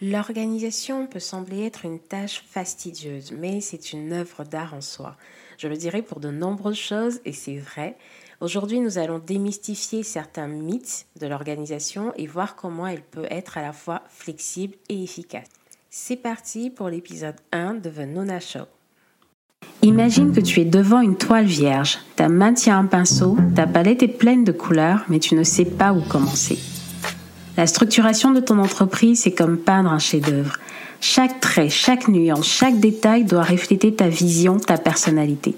L'organisation peut sembler être une tâche fastidieuse, mais c'est une œuvre d'art en soi. Je le dirais pour de nombreuses choses, et c'est vrai. Aujourd'hui, nous allons démystifier certains mythes de l'organisation et voir comment elle peut être à la fois flexible et efficace. C'est parti pour l'épisode 1 de The Nona Show. Imagine que tu es devant une toile vierge, ta main tient un pinceau, ta palette est pleine de couleurs, mais tu ne sais pas où commencer. La structuration de ton entreprise, c'est comme peindre un chef-d'œuvre. Chaque trait, chaque nuance, chaque détail doit refléter ta vision, ta personnalité.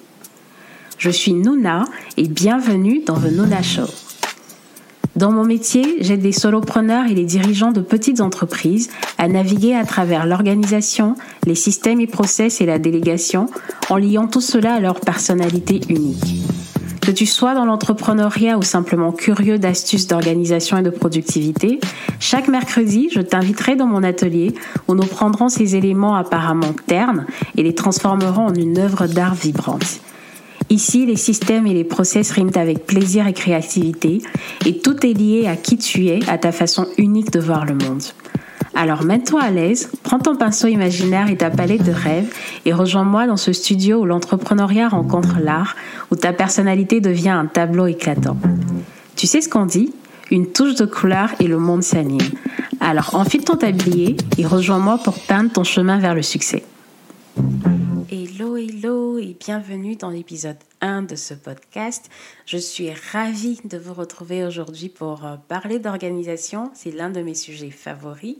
Je suis Nuna et bienvenue dans The Nuna Show. Dans mon métier, j'aide des solopreneurs et les dirigeants de petites entreprises à naviguer à travers l'organisation, les systèmes et process et la délégation en liant tout cela à leur personnalité unique. Que tu sois dans l'entrepreneuriat ou simplement curieux d'astuces d'organisation et de productivité, chaque mercredi, je t'inviterai dans mon atelier où nous prendrons ces éléments apparemment ternes et les transformerons en une œuvre d'art vibrante. Ici, les systèmes et les process riment avec plaisir et créativité, et tout est lié à qui tu es, à ta façon unique de voir le monde. Alors mets-toi à l'aise, prends ton pinceau imaginaire et ta palette de rêves et rejoins-moi dans ce studio où l'entrepreneuriat rencontre l'art, où ta personnalité devient un tableau éclatant. Tu sais ce qu'on dit? Une touche de couleur et le monde s'anime. Alors enfile ton tablier et rejoins-moi pour peindre ton chemin vers le succès. Et bienvenue dans l'épisode 1 de ce podcast. Je suis ravie de vous retrouver aujourd'hui pour euh, parler d'organisation. C'est l'un de mes sujets favoris.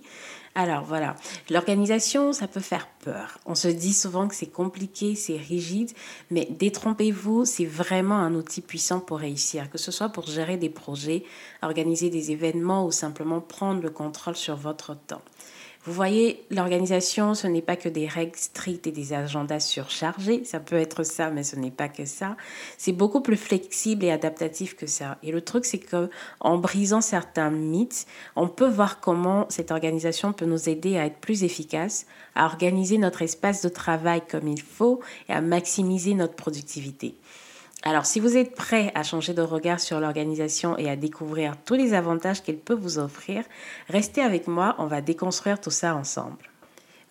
Alors voilà, l'organisation, ça peut faire peur. On se dit souvent que c'est compliqué, c'est rigide, mais détrompez-vous, c'est vraiment un outil puissant pour réussir, que ce soit pour gérer des projets, organiser des événements ou simplement prendre le contrôle sur votre temps. Vous voyez, l'organisation, ce n'est pas que des règles strictes et des agendas surchargés. Ça peut être ça, mais ce n'est pas que ça. C'est beaucoup plus flexible et adaptatif que ça. Et le truc, c'est que en brisant certains mythes, on peut voir comment cette organisation peut nous aider à être plus efficace, à organiser notre espace de travail comme il faut et à maximiser notre productivité. Alors, si vous êtes prêt à changer de regard sur l'organisation et à découvrir tous les avantages qu'elle peut vous offrir, restez avec moi, on va déconstruire tout ça ensemble.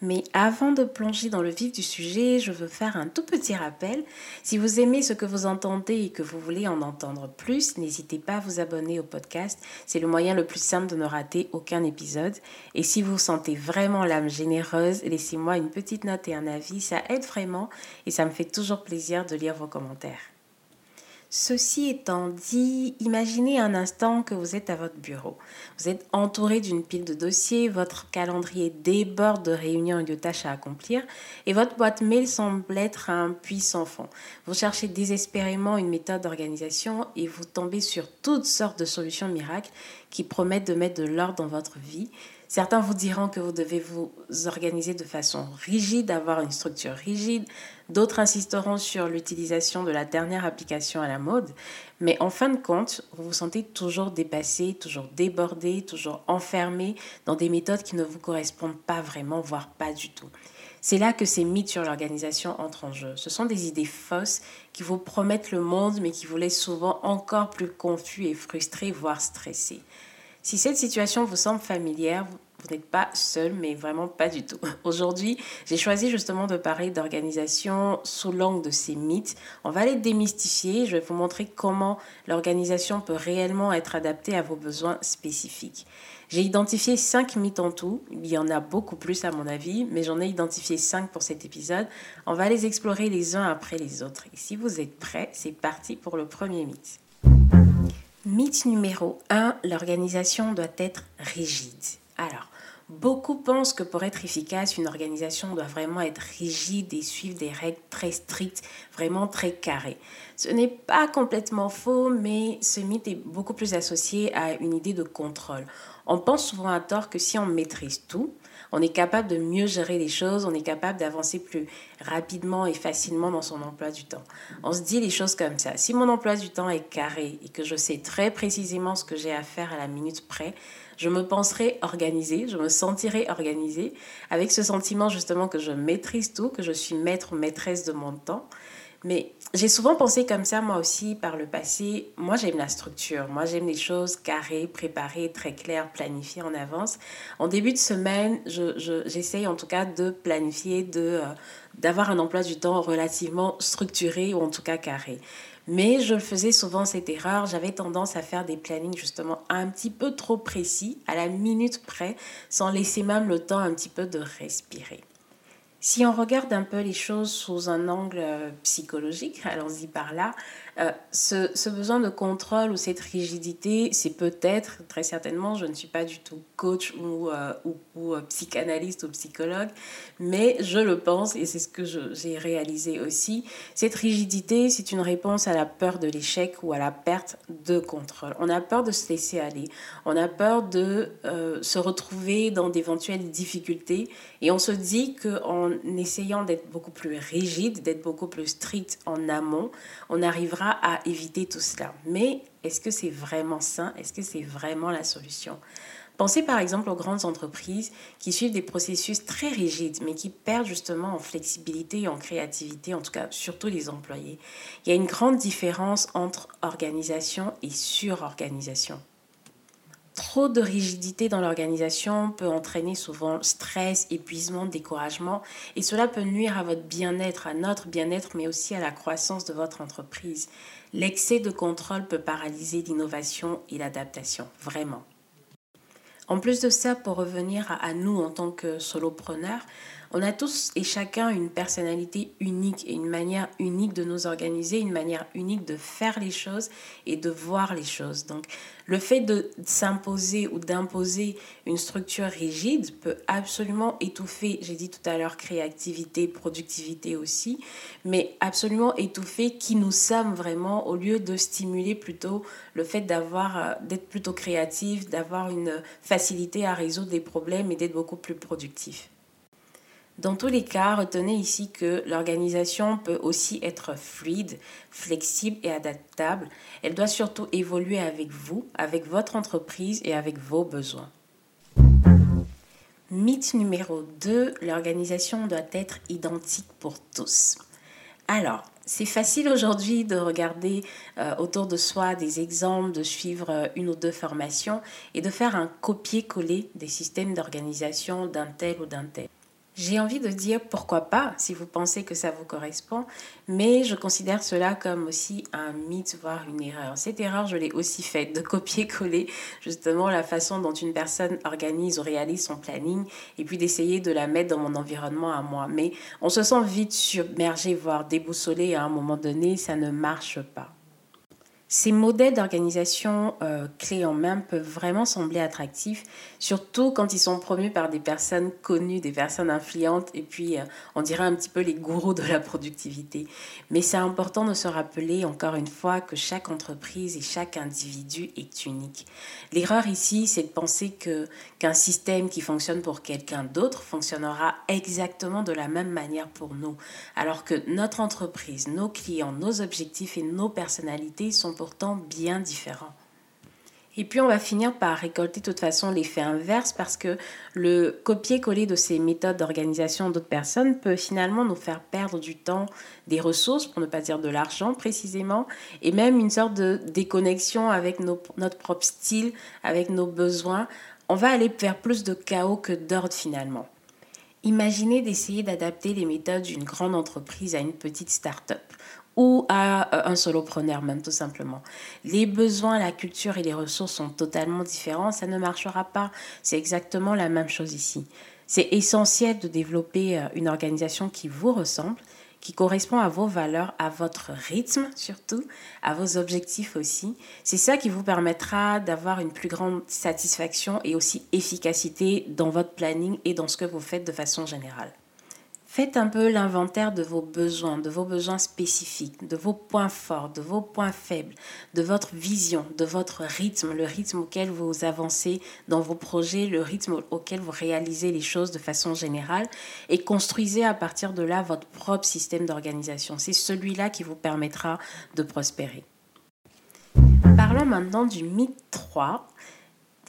Mais avant de plonger dans le vif du sujet, je veux faire un tout petit rappel. Si vous aimez ce que vous entendez et que vous voulez en entendre plus, n'hésitez pas à vous abonner au podcast. C'est le moyen le plus simple de ne rater aucun épisode. Et si vous sentez vraiment l'âme généreuse, laissez-moi une petite note et un avis. Ça aide vraiment et ça me fait toujours plaisir de lire vos commentaires. Ceci étant dit, imaginez un instant que vous êtes à votre bureau. Vous êtes entouré d'une pile de dossiers, votre calendrier déborde de réunions et de tâches à accomplir, et votre boîte mail semble être un puits sans fond. Vous cherchez désespérément une méthode d'organisation et vous tombez sur toutes sortes de solutions miracles qui promettent de mettre de l'ordre dans votre vie. Certains vous diront que vous devez vous organiser de façon rigide, avoir une structure rigide. D'autres insisteront sur l'utilisation de la dernière application à la mode. Mais en fin de compte, vous vous sentez toujours dépassé, toujours débordé, toujours enfermé dans des méthodes qui ne vous correspondent pas vraiment, voire pas du tout. C'est là que ces mythes sur l'organisation entrent en jeu. Ce sont des idées fausses qui vous promettent le monde, mais qui vous laissent souvent encore plus confus et frustré, voire stressé. Si cette situation vous semble familière, vous n'êtes pas seul, mais vraiment pas du tout. Aujourd'hui, j'ai choisi justement de parler d'organisation sous l'angle de ces mythes. On va les démystifier. Je vais vous montrer comment l'organisation peut réellement être adaptée à vos besoins spécifiques. J'ai identifié cinq mythes en tout. Il y en a beaucoup plus à mon avis, mais j'en ai identifié cinq pour cet épisode. On va les explorer les uns après les autres. Et si vous êtes prêts, c'est parti pour le premier mythe. Mythe numéro 1, l'organisation doit être rigide. Alors, beaucoup pensent que pour être efficace, une organisation doit vraiment être rigide et suivre des règles très strictes, vraiment très carrées. Ce n'est pas complètement faux, mais ce mythe est beaucoup plus associé à une idée de contrôle. On pense souvent à tort que si on maîtrise tout, on est capable de mieux gérer les choses, on est capable d'avancer plus rapidement et facilement dans son emploi du temps. On se dit les choses comme ça. Si mon emploi du temps est carré et que je sais très précisément ce que j'ai à faire à la minute près, je me penserai organisée, je me sentirai organisée avec ce sentiment justement que je maîtrise tout, que je suis maître, maîtresse de mon temps. Mais j'ai souvent pensé comme ça, moi aussi, par le passé. Moi, j'aime la structure. Moi, j'aime les choses carrées, préparées, très claires, planifiées en avance. En début de semaine, j'essaye je, en tout cas de planifier, de, euh, d'avoir un emploi du temps relativement structuré ou en tout cas carré. Mais je faisais souvent cette erreur. J'avais tendance à faire des plannings justement un petit peu trop précis, à la minute près, sans laisser même le temps un petit peu de respirer. Si on regarde un peu les choses sous un angle euh, psychologique, allons-y par là, euh, ce, besoin de contrôle ou cette rigidité, c'est peut-être, très certainement, je ne suis pas du tout coach ou, euh, ou, psychanalyste ou psychologue, mais je le pense et c'est ce que j'ai réalisé aussi. Cette rigidité, c'est une réponse à la peur de l'échec ou à la perte de contrôle. On a peur de se laisser aller, on a peur de se retrouver dans d'éventuelles difficultés et on se dit qu'en essayant d'être beaucoup plus rigide, d'être beaucoup plus strict en amont, on arrivera à éviter tout cela. Mais est-ce que c'est vraiment sain? Est-ce que c'est vraiment la solution? Pensez par exemple aux grandes entreprises qui suivent des processus très rigides, mais qui perdent justement en flexibilité et en créativité, en tout cas surtout les employés. Il y a une grande différence entre organisation et surorganisation. Trop de rigidité dans l'organisation peut entraîner souvent stress, épuisement, découragement et cela peut nuire à votre bien-être, à notre bien-être, mais aussi à la croissance de votre entreprise. L'excès de contrôle peut paralyser l'innovation et l'adaptation, vraiment. En plus de ça, pour revenir à, nous en tant que solopreneurs, on a tous et chacun une personnalité unique et une manière unique de nous organiser, une manière unique de faire les choses et de voir les choses. Donc, le fait de s'imposer ou d'imposer une structure rigide peut absolument étouffer, j'ai dit tout à l'heure, créativité, productivité aussi, mais absolument étouffer qui nous sommes vraiment au lieu de stimuler plutôt le fait euh, d'être plutôt créatif, d'avoir une facilité à résoudre des problèmes et d'être beaucoup plus productif. Dans tous les cas, retenez ici que l'organisation peut aussi être fluide, flexible et adaptable. Elle doit surtout évoluer avec vous, avec votre entreprise et avec vos besoins. Mythe numéro 2, l'organisation doit être identique pour tous. Alors, c'est facile aujourd'hui de regarder euh, autour de soi des exemples, de suivre euh, une ou deux formations et de faire un copier-coller des systèmes d'organisation d'un tel ou d'un tel. J'ai envie de dire pourquoi pas si vous pensez que ça vous correspond, mais je considère cela comme aussi un mythe, voire une erreur. Cette erreur, je l'ai aussi faite, de copier-coller justement la façon dont une personne organise ou réalise son planning et puis d'essayer de la mettre dans mon environnement à moi. Mais on se sent vite submergé, voire déboussolé à un moment donné, ça ne marche pas. Ces modèles d'organisation euh, clés en peuvent vraiment sembler attractifs, surtout quand ils sont promus par des personnes connues, des personnes influentes, et puis euh, on dirait un petit peu les gourous de la productivité. Mais c'est important de se rappeler encore une fois que chaque entreprise et chaque individu est unique. L'erreur ici, c'est de penser que qu'un système qui fonctionne pour quelqu'un d'autre fonctionnera exactement de la même manière pour nous, alors que notre entreprise, nos clients, nos objectifs et nos personnalités sont pourtant bien différents. Et puis on va finir par récolter de toute façon l'effet inverse parce que le copier-coller de ces méthodes d'organisation d'autres personnes peut finalement nous faire perdre du temps, des ressources, pour ne pas dire de l'argent précisément, et même une sorte de déconnexion avec notre propre style, avec nos besoins. On va aller vers plus de chaos que d'ordre finalement. Imaginez d'essayer d'adapter les méthodes d'une grande entreprise à une petite start-up ou à euh, un solopreneur même tout simplement. Les besoins, la culture et les ressources sont totalement différents, ça ne marchera pas. C'est exactement la même chose ici. C'est essentiel de développer euh, une organisation qui vous ressemble, qui correspond à vos valeurs, à votre rythme surtout, à vos objectifs aussi. C'est ça qui vous permettra d'avoir une plus grande satisfaction et aussi efficacité dans votre planning et dans ce que vous faites de façon générale. Faites un peu l'inventaire de vos besoins, de vos besoins spécifiques, de vos points forts, de vos points faibles, de votre vision, de votre rythme, le rythme auquel vous avancez dans vos projets, le rythme auquel vous réalisez les choses de façon générale et construisez à partir de là votre propre système d'organisation. C'est celui-là qui vous permettra de prospérer. Parlons maintenant du mythe 3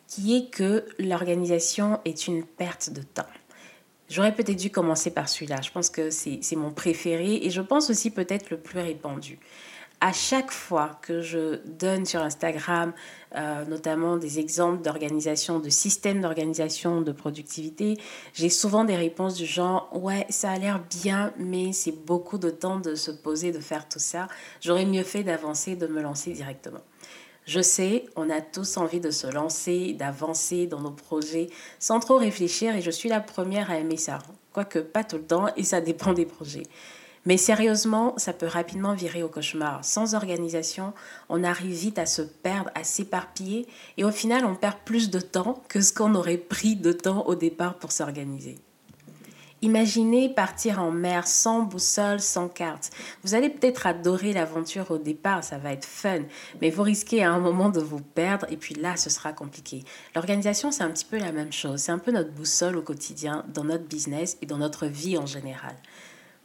qui est que l'organisation est une perte de temps. J'aurais peut-être dû commencer par celui-là. Je pense que c'est mon préféré et je pense aussi peut-être le plus répandu. À chaque fois que je donne sur Instagram euh, notamment des exemples d'organisation, de systèmes d'organisation, de productivité, j'ai souvent des réponses du genre ouais, ça a l'air bien, mais c'est beaucoup de temps de se poser, de faire tout ça. J'aurais mieux fait d'avancer, de me lancer directement. Je sais, on a tous envie de se lancer, d'avancer dans nos projets sans trop réfléchir et je suis la première à aimer ça. Quoique pas tout le temps et ça dépend des projets. Mais sérieusement, ça peut rapidement virer au cauchemar. Sans organisation, on arrive vite à se perdre, à s'éparpiller et au final, on perd plus de temps que ce qu'on aurait pris de temps au départ pour s'organiser. Imaginez partir en mer sans boussole, sans carte. Vous allez peut-être adorer l'aventure au départ, ça va être fun, mais vous risquez à un moment de vous perdre et puis là, ce sera compliqué. L'organisation, c'est un petit peu la même chose. C'est un peu notre boussole au quotidien, dans notre business et dans notre vie en général.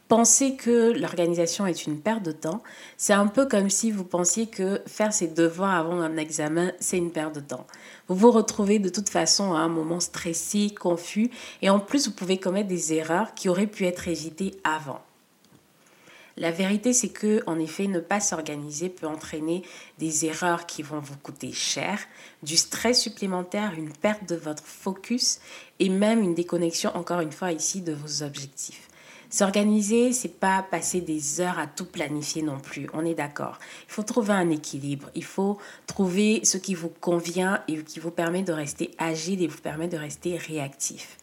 Penser que l'organisation est une perte de temps, c'est un peu comme si vous pensiez que faire ses devoirs avant un examen, c'est une perte de temps. Vous vous retrouvez de toute façon à un moment stressé, confus, et en plus vous pouvez commettre des erreurs qui auraient pu être évitées avant. La vérité, c'est que, en effet, ne pas s'organiser peut entraîner des erreurs qui vont vous coûter cher, du stress supplémentaire, une perte de votre focus et même une déconnexion, encore une fois ici, de vos objectifs. S'organiser, c'est pas passer des heures à tout planifier non plus. On est d'accord. Il faut trouver un équilibre. Il faut trouver ce qui vous convient et qui vous permet de rester agile et vous permet de rester réactif.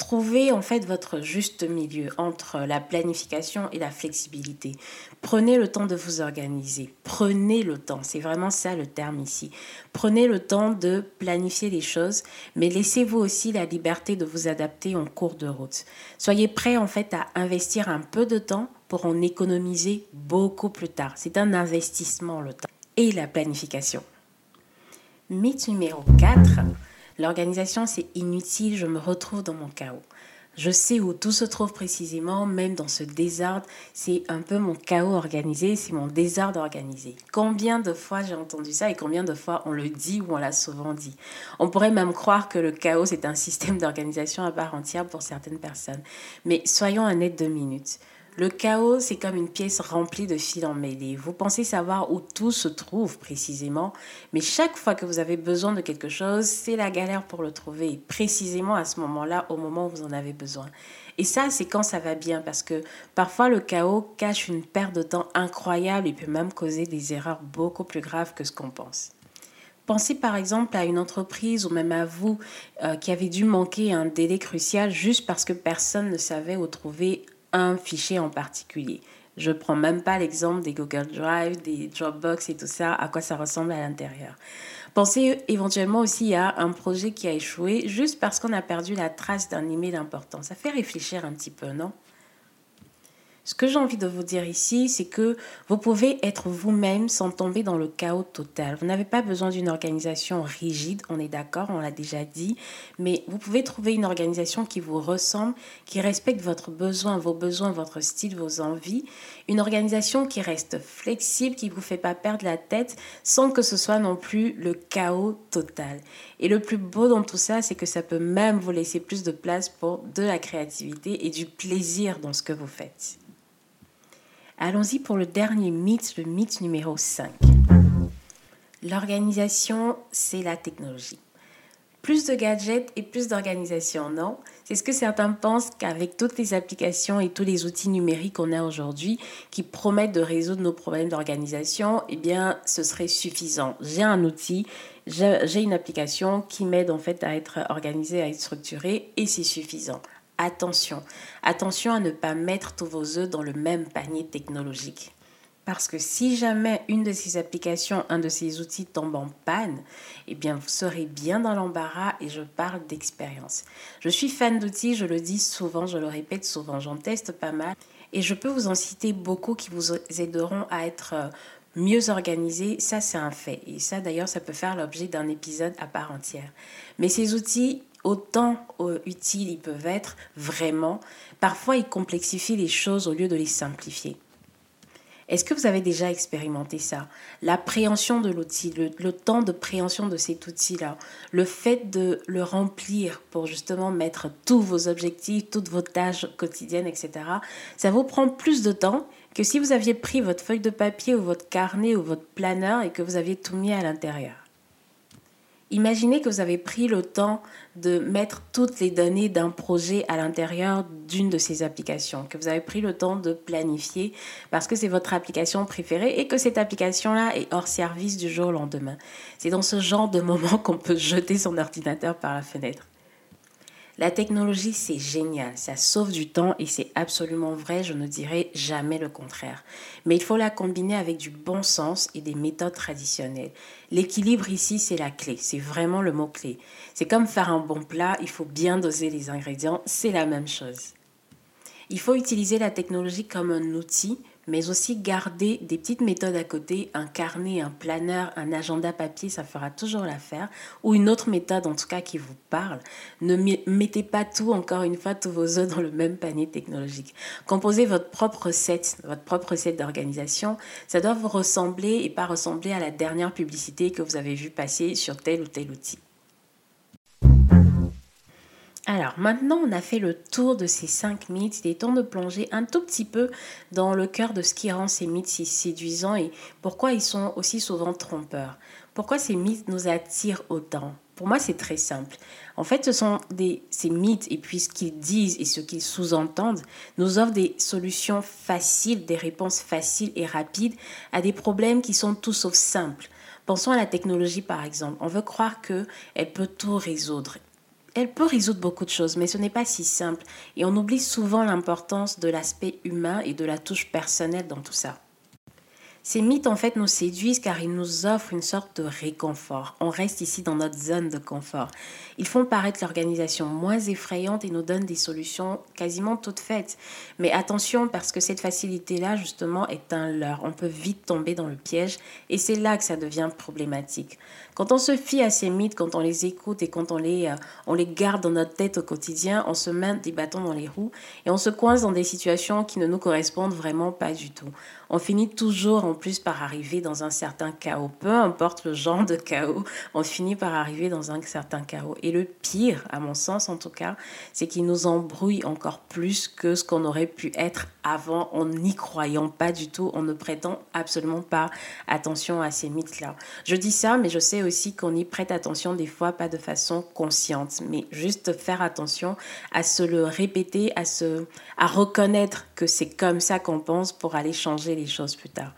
Trouvez en fait votre juste milieu entre la planification et la flexibilité. Prenez le temps de vous organiser. Prenez le temps. C'est vraiment ça le terme ici. Prenez le temps de planifier les choses, mais laissez-vous aussi la liberté de vous adapter en cours de route. Soyez prêt en fait à investir un peu de temps pour en économiser beaucoup plus tard. C'est un investissement le temps et la planification. Mythe numéro 4 L'organisation, c'est inutile, je me retrouve dans mon chaos. Je sais où tout se trouve précisément, même dans ce désordre. C'est un peu mon chaos organisé, c'est mon désordre organisé. Combien de fois j'ai entendu ça et combien de fois on le dit ou on l'a souvent dit. On pourrait même croire que le chaos est un système d'organisation à part entière pour certaines personnes. Mais soyons un net de minutes. Le chaos, c'est comme une pièce remplie de fils emmêlés. Vous pensez savoir où tout se trouve précisément, mais chaque fois que vous avez besoin de quelque chose, c'est la galère pour le trouver, précisément à ce moment-là, au moment où vous en avez besoin. Et ça, c'est quand ça va bien, parce que parfois le chaos cache une perte de temps incroyable et peut même causer des erreurs beaucoup plus graves que ce qu'on pense. Pensez par exemple à une entreprise ou même à vous euh, qui avez dû manquer un délai crucial juste parce que personne ne savait où trouver un fichier en particulier. Je prends même pas l'exemple des Google Drive, des Dropbox et tout ça, à quoi ça ressemble à l'intérieur. Pensez éventuellement aussi à un projet qui a échoué juste parce qu'on a perdu la trace d'un email important. Ça fait réfléchir un petit peu, non? Ce que j'ai envie de vous dire ici, c'est que vous pouvez être vous-même sans tomber dans le chaos total. Vous n'avez pas besoin d'une organisation rigide, on est d'accord, on l'a déjà dit, mais vous pouvez trouver une organisation qui vous ressemble, qui respecte votre besoin, vos besoins, votre style, vos envies. Une organisation qui reste flexible, qui ne vous fait pas perdre la tête sans que ce soit non plus le chaos total. Et le plus beau dans tout ça, c'est que ça peut même vous laisser plus de place pour de la créativité et du plaisir dans ce que vous faites. Allons-y pour le dernier mythe, le mythe numéro 5. L'organisation, c'est la technologie. Plus de gadgets et plus d'organisation, non? C'est ce que certains pensent qu'avec toutes les applications et tous les outils numériques qu'on a aujourd'hui qui promettent de résoudre nos problèmes d'organisation, eh bien, ce serait suffisant. J'ai un outil, j'ai une application qui m'aide en fait à être organisée, à être structurée et c'est suffisant attention. Attention à ne pas mettre tous vos œufs dans le même panier technologique. Parce que si jamais une de ces applications, un de ces outils tombe en panne, eh bien vous serez bien dans l'embarras et je parle d'expérience. Je suis fan d'outils, je le dis souvent, je le répète souvent, j'en teste pas mal et je peux vous en citer beaucoup qui vous aideront à être euh, mieux organisé, ça c'est un fait. Et ça d'ailleurs, ça peut faire l'objet d'un épisode à part entière. Mais ces outils, autant euh, utiles ils peuvent être vraiment, parfois ils complexifient les choses au lieu de les simplifier. Est-ce que vous avez déjà expérimenté ça? L'appréhension de l'outil, le, temps de préhension de cet outil-là, le fait de le remplir pour justement mettre tous vos objectifs, toutes vos tâches quotidiennes, etc., ça vous prend plus de temps que si vous aviez pris votre feuille de papier ou votre carnet ou votre planeur et que vous aviez tout mis à l'intérieur. Imaginez que vous avez pris le temps de mettre toutes les données d'un projet à l'intérieur d'une de ces applications, que vous avez pris le temps de planifier parce que c'est votre application préférée et que cette application-là est hors service du jour au lendemain. C'est dans ce genre de moment qu'on peut jeter son ordinateur par la fenêtre. La technologie, c'est génial, ça sauve du temps et c'est absolument vrai, je ne dirais jamais le contraire. Mais il faut la combiner avec du bon sens et des méthodes traditionnelles. L'équilibre ici, c'est la clé, c'est vraiment le mot-clé. C'est comme faire un bon plat, il faut bien doser les ingrédients, c'est la même chose. Il faut utiliser la technologie comme un outil mais aussi garder des petites méthodes à côté, un carnet, un planeur, un agenda papier, ça fera toujours l'affaire, ou une autre méthode en tout cas qui vous parle. Ne mettez pas tout, encore une fois, tous vos œufs dans le même panier technologique. Composez votre propre recette, votre propre recette d'organisation. Ça doit vous ressembler et pas ressembler à la dernière publicité que vous avez vue passer sur tel ou tel outil. Alors maintenant, on a fait le tour de ces cinq mythes. Il est temps de plonger un tout petit peu dans le cœur de ce qui rend ces mythes si séduisants et pourquoi ils sont aussi souvent trompeurs. Pourquoi ces mythes nous attirent autant? Pour moi, c'est très simple. En fait, ce sont des, ces mythes et puis ce qu'ils disent et ce qu'ils sous-entendent nous offrent des solutions faciles, des réponses faciles et rapides à des problèmes qui sont tout sauf simples. Pensons à la technologie par exemple. On veut croire qu'elle peut tout résoudre elle peut résoudre beaucoup de choses, mais ce n'est pas si simple. Et on oublie souvent l'importance de l'aspect humain et de la touche personnelle dans tout ça. Ces mythes, en fait, nous séduisent car ils nous offrent une sorte de réconfort. On reste ici dans notre zone de confort. Ils font paraître l'organisation moins effrayante et nous donnent des solutions quasiment toutes faites. Mais attention, parce que cette facilité-là, justement, est un leurre. On peut vite tomber dans le piège et c'est là que ça devient problématique. Quand on se fie à ces mythes, quand on les écoute et quand on les, euh, on les garde dans notre tête au quotidien, on se met des bâtons dans les roues et on se coince dans des situations qui ne nous correspondent vraiment pas du tout. On finit toujours en plus par arriver dans un certain chaos. Peu importe le genre de chaos, on finit par arriver dans un certain chaos. Et le pire, à mon sens en tout cas, c'est qu'il nous embrouille encore plus que ce qu'on aurait pu être avant en n'y croyant pas du tout, en ne prêtant absolument pas attention à ces mythes-là. Je dis ça, mais je sais aussi qu'on y prête attention des fois, pas de façon consciente, mais juste faire attention à se le répéter, à, se, à reconnaître que c'est comme ça qu'on pense pour aller changer choses plus tard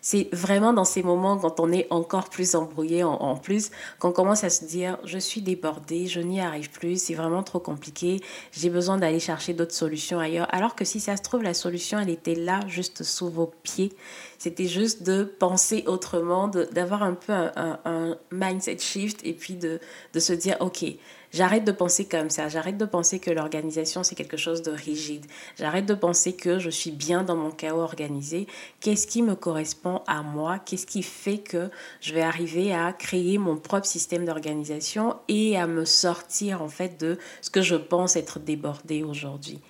c'est vraiment dans ces moments quand on est encore plus embrouillé en, plus, qu'on commence à se dire je suis débordé, je n'y arrive plus, c'est vraiment trop compliqué, j'ai besoin d'aller chercher d'autres solutions ailleurs. Alors que si ça se trouve, la solution, elle était là, juste sous vos pieds. C'était juste de penser autrement, d'avoir un peu un, un, mindset shift et puis de, de se dire ok, J'arrête de penser comme ça. J'arrête de penser que l'organisation, c'est quelque chose de rigide. J'arrête de penser que je suis bien dans mon chaos organisé. Qu'est-ce qui me correspond à moi? Qu'est-ce qui fait que je vais arriver à créer mon propre système d'organisation et à me sortir en fait de ce que je pense être débordé aujourd'hui?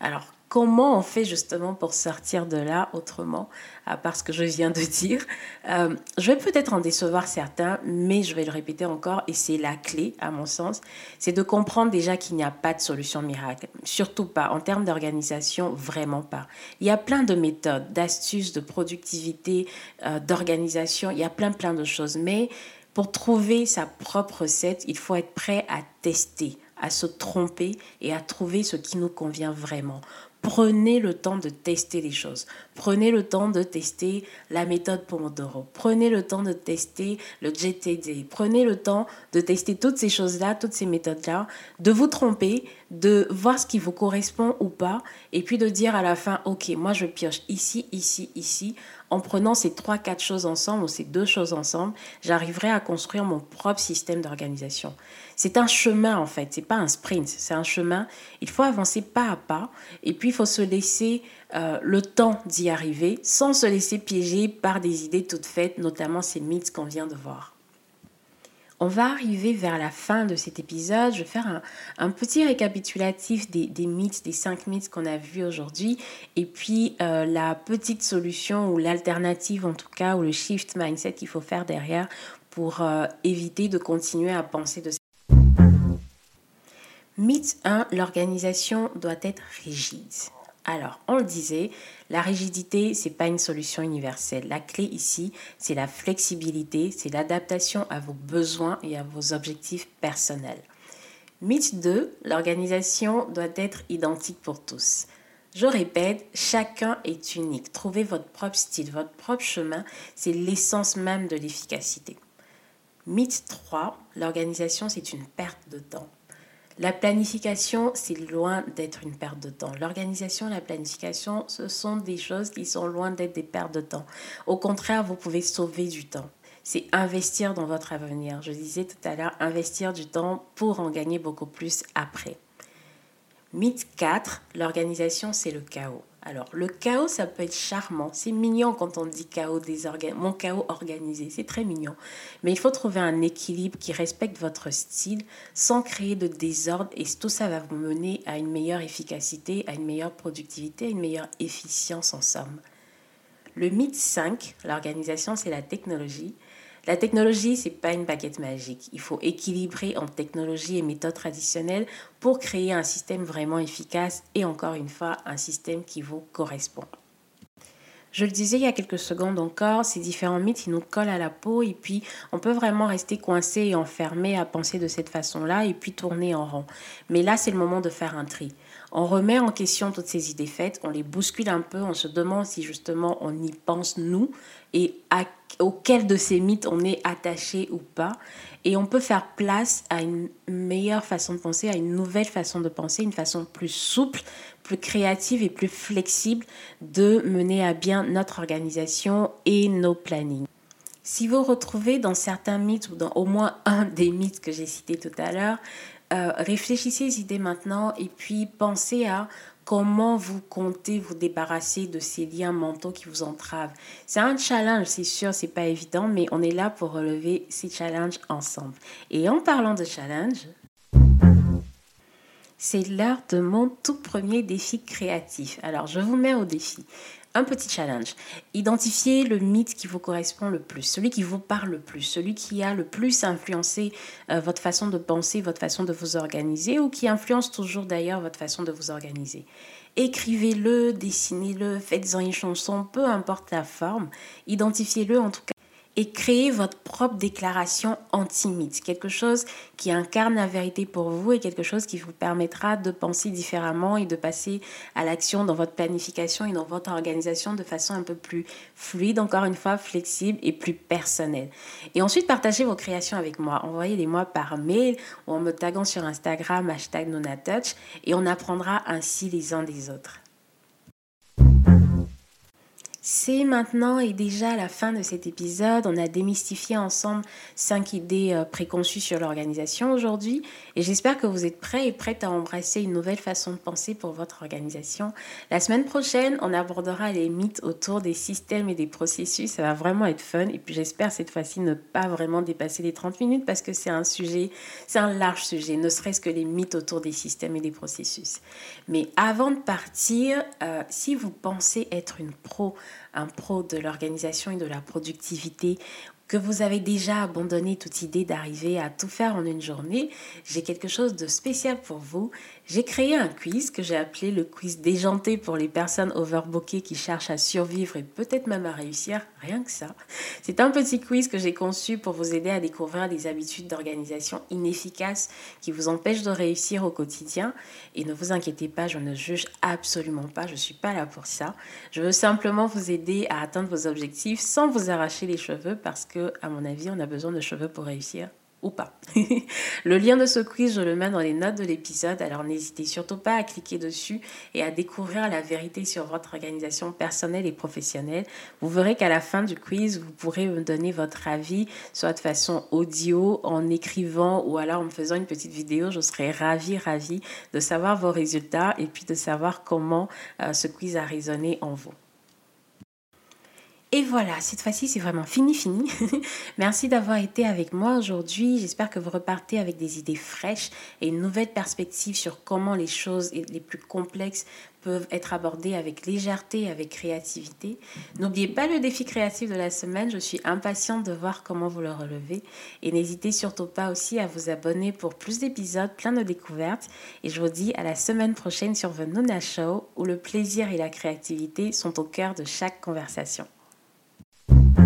Alors, comment on fait justement pour sortir de là autrement, à part ce que je viens de dire. Euh, je vais peut-être en décevoir certains, mais je vais le répéter encore, et c'est la clé, à mon sens, c'est de comprendre déjà qu'il n'y a pas de solution miracle. Surtout pas, en termes d'organisation, vraiment pas. Il y a plein de méthodes, d'astuces, de productivité, euh, d'organisation, il y a plein plein de choses, mais pour trouver sa propre recette, il faut être prêt à tester, à se tromper et à trouver ce qui nous convient vraiment. Prenez le temps de tester les choses. Prenez le temps de tester la méthode Pomodoro. Prenez le temps de tester le GTD. Prenez le temps de tester toutes ces choses-là, toutes ces méthodes-là, de vous tromper, de voir ce qui vous correspond ou pas, et puis de dire à la fin, OK, moi je pioche ici, ici, ici. En prenant ces trois, quatre choses ensemble ou ces deux choses ensemble, j'arriverai à construire mon propre système d'organisation. C'est un chemin en fait, c'est pas un sprint, c'est un chemin. Il faut avancer pas à pas et puis il faut se laisser euh, le temps d'y arriver sans se laisser piéger par des idées toutes faites, notamment ces mythes qu'on vient de voir. On va arriver vers la fin de cet épisode. Je vais faire un, petit récapitulatif des, mythes, des cinq mythes qu'on a vus aujourd'hui. Et puis euh, la petite solution ou l'alternative en tout cas, ou le shift mindset qu'il faut faire derrière pour euh, éviter de continuer à penser de cette Mythe 1, l'organisation doit être rigide. Alors, on le disait, la rigidité, c'est pas une solution universelle. La clé ici, c'est la flexibilité, c'est l'adaptation à vos besoins et à vos objectifs personnels. Mythe 2, l'organisation doit être identique pour tous. Je répète, chacun est unique. Trouvez votre propre style, votre propre chemin, c'est l'essence même de l'efficacité. Mythe 3, l'organisation, c'est une perte de temps. La planification, c'est loin d'être une perte de temps. L'organisation, la planification, ce sont des choses qui sont loin d'être des pertes de temps. Au contraire, vous pouvez sauver du temps. C'est investir dans votre avenir. Je disais tout à l'heure, investir du temps pour en gagner beaucoup plus après. Mythe 4, l'organisation, c'est le chaos. Alors, le chaos, ça peut être charmant. C'est mignon quand on dit chaos désorganisé. Mon chaos organisé, c'est très mignon. Mais il faut trouver un équilibre qui respecte votre style sans créer de désordre. Et tout ça va vous mener à une meilleure efficacité, à une meilleure productivité, à une meilleure efficience en somme. Le mythe 5, l'organisation, c'est la technologie. La technologie, c'est pas une baguette magique. Il faut équilibrer entre technologie et méthodes traditionnelles pour créer un système vraiment efficace et encore une fois, un système qui vous correspond. Je le disais il y a quelques secondes encore, ces différents mythes, ils nous collent à la peau et puis on peut vraiment rester coincé et enfermé à penser de cette façon-là et puis tourner en rond. Mais là, c'est le moment de faire un tri. On remet en question toutes ces idées faites, on les bouscule un peu, on se demande si justement on y pense nous et à, auquel de ces mythes on est attaché ou pas. Et on peut faire place à une meilleure façon de penser, à une nouvelle façon de penser, une façon plus souple, plus créative et plus flexible de mener à bien notre organisation et nos plannings. Si vous retrouvez dans certains mythes ou dans au moins un des mythes que j'ai cités tout à l'heure, euh, réfléchissez idées maintenant et puis pensez à comment vous comptez vous débarrasser de ces liens mentaux qui vous entravent. C'est un challenge, c'est sûr, c'est pas évident, mais on est là pour relever ces challenges ensemble. Et en parlant de challenge, c'est l'heure de mon tout premier défi créatif. Alors, je vous mets au défi un petit challenge. Identifiez le mythe qui vous correspond le plus, celui qui vous parle le plus, celui qui a le plus influencé euh, votre façon de penser, votre façon de vous organiser ou qui influence toujours d'ailleurs votre façon de vous organiser. Écrivez-le, dessinez-le, faites-en une chanson, peu importe la forme, identifiez-le en tout cas et créer votre propre déclaration anti-mythe, quelque chose qui incarne la vérité pour vous et quelque chose qui vous permettra de penser différemment et de passer à l'action dans votre planification et dans votre organisation de façon un peu plus fluide, encore une fois flexible et plus personnelle. Et ensuite, partagez vos créations avec moi. Envoyez-les-moi par mail ou en me taguant sur Instagram, hashtag Nonatouch, et on apprendra ainsi les uns des autres. C'est maintenant et déjà la fin de cet épisode. On a démystifié ensemble cinq idées euh, préconçues sur l'organisation aujourd'hui et j'espère que vous êtes prêts et prêtes à embrasser une nouvelle façon de penser pour votre organisation. La semaine prochaine, on abordera les mythes autour des systèmes et des processus. Ça va vraiment être fun et puis j'espère cette fois-ci ne pas vraiment dépasser les 30 minutes parce que c'est un sujet, c'est un large sujet, ne serait-ce que les mythes autour des systèmes et des processus. Mais avant de partir, euh, si vous pensez être une pro, un pro de l'organisation et de la productivité que vous avez déjà abandonné toute idée d'arriver à tout faire en une journée, j'ai quelque chose de spécial pour vous. J'ai créé un quiz que j'ai appelé le quiz déjanté pour les personnes overbookées qui cherchent à survivre et peut-être même à réussir, rien que ça. C'est un petit quiz que j'ai conçu pour vous aider à découvrir des habitudes d'organisation inefficaces qui vous empêchent de réussir au quotidien. Et ne vous inquiétez pas, je ne juge absolument pas, je ne suis pas là pour ça. Je veux simplement vous aider à atteindre vos objectifs sans vous arracher les cheveux parce que, à mon avis, on a besoin de cheveux pour réussir ou pas. le lien de ce quiz, je le mets dans les notes de l'épisode, alors n'hésitez surtout pas à cliquer dessus et à découvrir la vérité sur votre organisation personnelle et professionnelle. Vous verrez qu'à la fin du quiz, vous pourrez me donner votre avis, soit de façon audio, en écrivant ou alors en me faisant une petite vidéo. Je serai ravie, ravie de savoir vos résultats et puis de savoir comment euh, ce quiz a résonné en vous. Et voilà, cette fois-ci, c'est vraiment fini, fini. Merci d'avoir été avec moi aujourd'hui. J'espère que vous repartez avec des idées fraîches et une nouvelle perspective sur comment les choses les plus complexes peuvent être abordées avec légèreté, avec créativité. N'oubliez pas le défi créatif de la semaine. Je suis impatiente de voir comment vous le relevez. Et n'hésitez surtout pas aussi à vous abonner pour plus d'épisodes, plein de découvertes. Et je vous dis à la semaine prochaine sur The Nona Show, où le plaisir et la créativité sont au cœur de chaque conversation. Thank you.